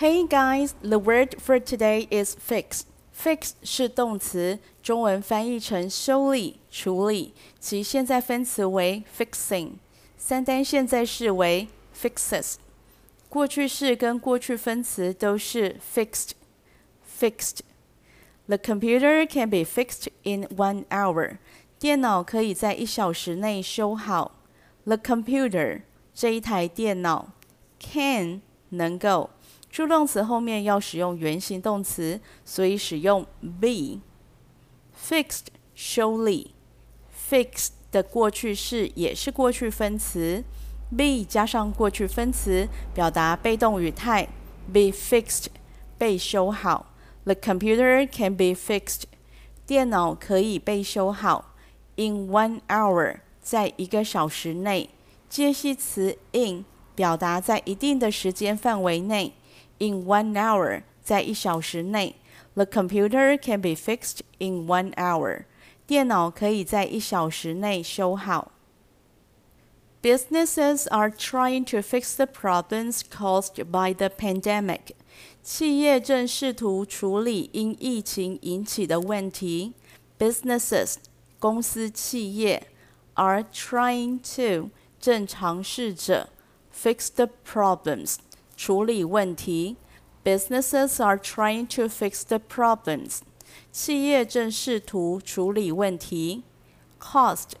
Hey guys, the word for today is fix. Fix 是动词，中文翻译成修理、处理，其现在分词为 fixing。三单现在式为 fixes。过去式跟过去分词都是 fixed。fixed。The computer can be fixed in one hour. 电脑可以在一小时内修好。The computer 这一台电脑 can 能够。 助动词后面要使用原形动词，所以使用 be。fixed 修理，fixed 的过去式也是过去分词，be 加上过去分词，表达被动语态，be fixed 被修好。The computer can be fixed，电脑可以被修好。In one hour 在一个小时内，介系词 in 表达在一定的时间范围内。in one hour，在一小时内。The computer can be fixed in one hour。电脑可以在一小时内修好。Businesses are trying to fix the problems caused by the pandemic。企业正试图处理因疫情引起的问题。Businesses 公司企业 are trying to 正尝试着 fix the problems 处理问题，businesses are trying to fix the problems。企业正试图处理问题。caused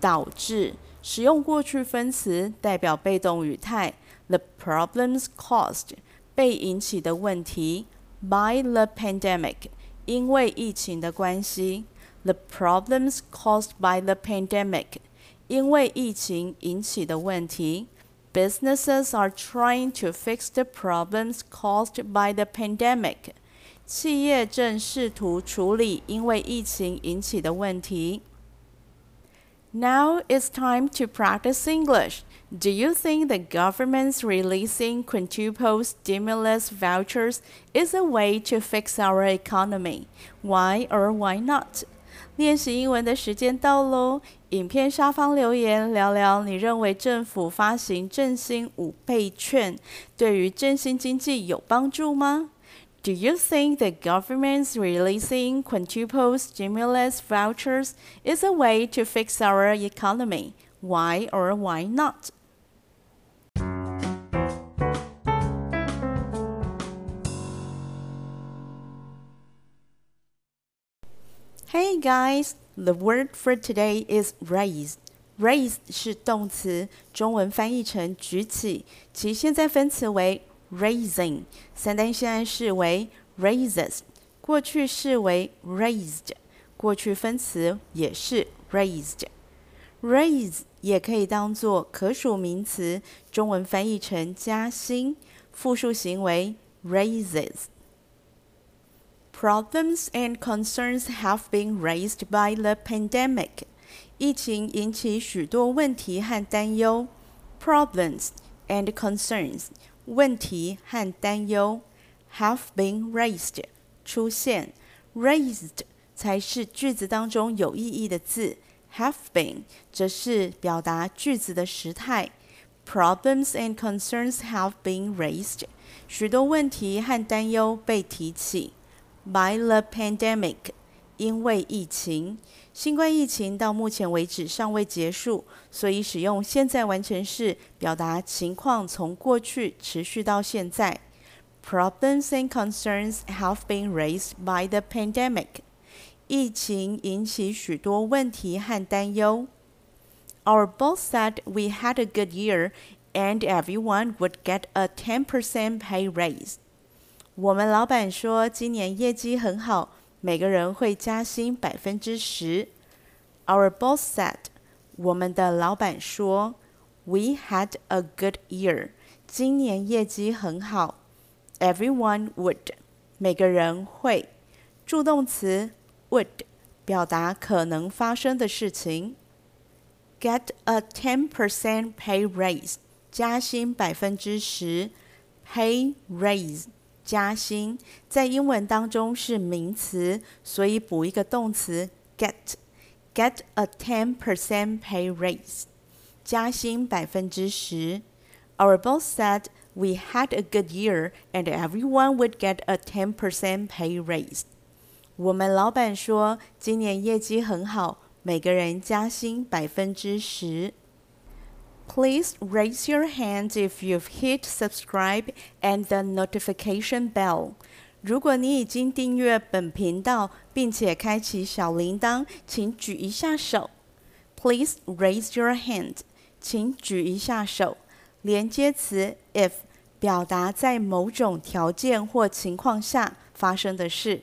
导致，使用过去分词代表被动语态。The problems caused 被引起的问题 by the pandemic 因为疫情的关系。The problems caused by the pandemic 因为疫情引起的问题。 Businesses are trying to fix the problems caused by the pandemic. 企业正试图处理因为疫情引起的问题。Now it's time to practice English. Do you think the government's releasing quintuple stimulus vouchers is a way to fix our economy? Why or why not? 练习英文的时间到喽！影片下方留言聊聊，你认为政府发行振兴五倍券对于振兴经济有帮助吗？Do you think the government's releasing quintuple stimulus vouchers is a way to fix our economy? Why or why not? Hey guys, the word for today is raise. Raise 是动词，中文翻译成举起，其现在分词为 raising，三单现在式为 raises，过去式为 raised，过去分词也是 raised。Raise 也可以当做可数名词，中文翻译成加薪，复数行为 raises。Problems and concerns have been raised by the pandemic. 疫情引起许多问题和担忧。Problems and concerns 问题和担忧 have been raised 出现，raised 才是句子当中有意义的字，have been 则是表达句子的时态。Problems and concerns have been raised，许多问题和担忧被提起。 By the pandemic，因为疫情，新冠疫情到目前为止尚未结束，所以使用现在完成式表达情况从过去持续到现在。Problems and concerns have been raised by the pandemic。疫情引起许多问题和担忧。Our boss said we had a good year and everyone would get a 10% pay raise. 我们老板说今年业绩很好，每个人会加薪百分之十。Our boss said，我们的老板说，We had a good year，今年业绩很好。Everyone would，每个人会。助动词 would 表达可能发生的事情。Get a ten percent pay raise，加薪百分之十。Pay raise。 加薪在英文当中是名词，所以补一个动词 get。Get a ten percent pay raise，加薪百分之十。Our boss said we had a good year and everyone would get a 10% pay raise. 我们老板说今年业绩很好，每个人加薪百分之十。 Please raise your hand if you've hit subscribe and the notification bell. 如果你已经订阅本频道，并且开启小铃铛，请举一下手。Please raise your hand. 请举一下手。连接词 if 表达在某种条件或情况下发生的事。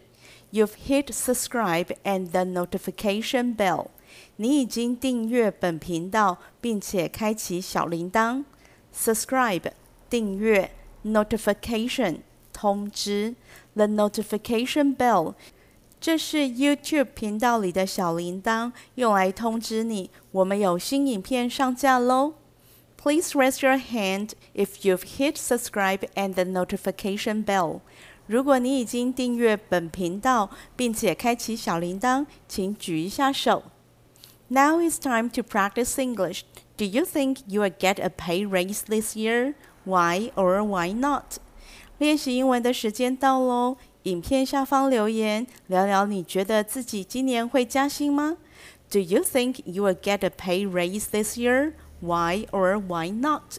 You've hit subscribe and the notification bell. 你已经订阅本频道，并且开启小铃铛。Subscribe 订阅，notification 通知，the notification bell 这是 YouTube 频道里的小铃铛，用来通知你我们有新影片上架喽。Please raise your hand if you've hit subscribe and the notification bell. 如果你已经订阅本频道，并且开启小铃铛，请举一下手。Now it's time to practice English. Do you think you will get a pay raise this year? Why or why not? 练习英文的时间到喽！影片下方留言聊聊，你觉得自己今年会加薪吗？Do you think you will get a pay raise this year? Why or why not?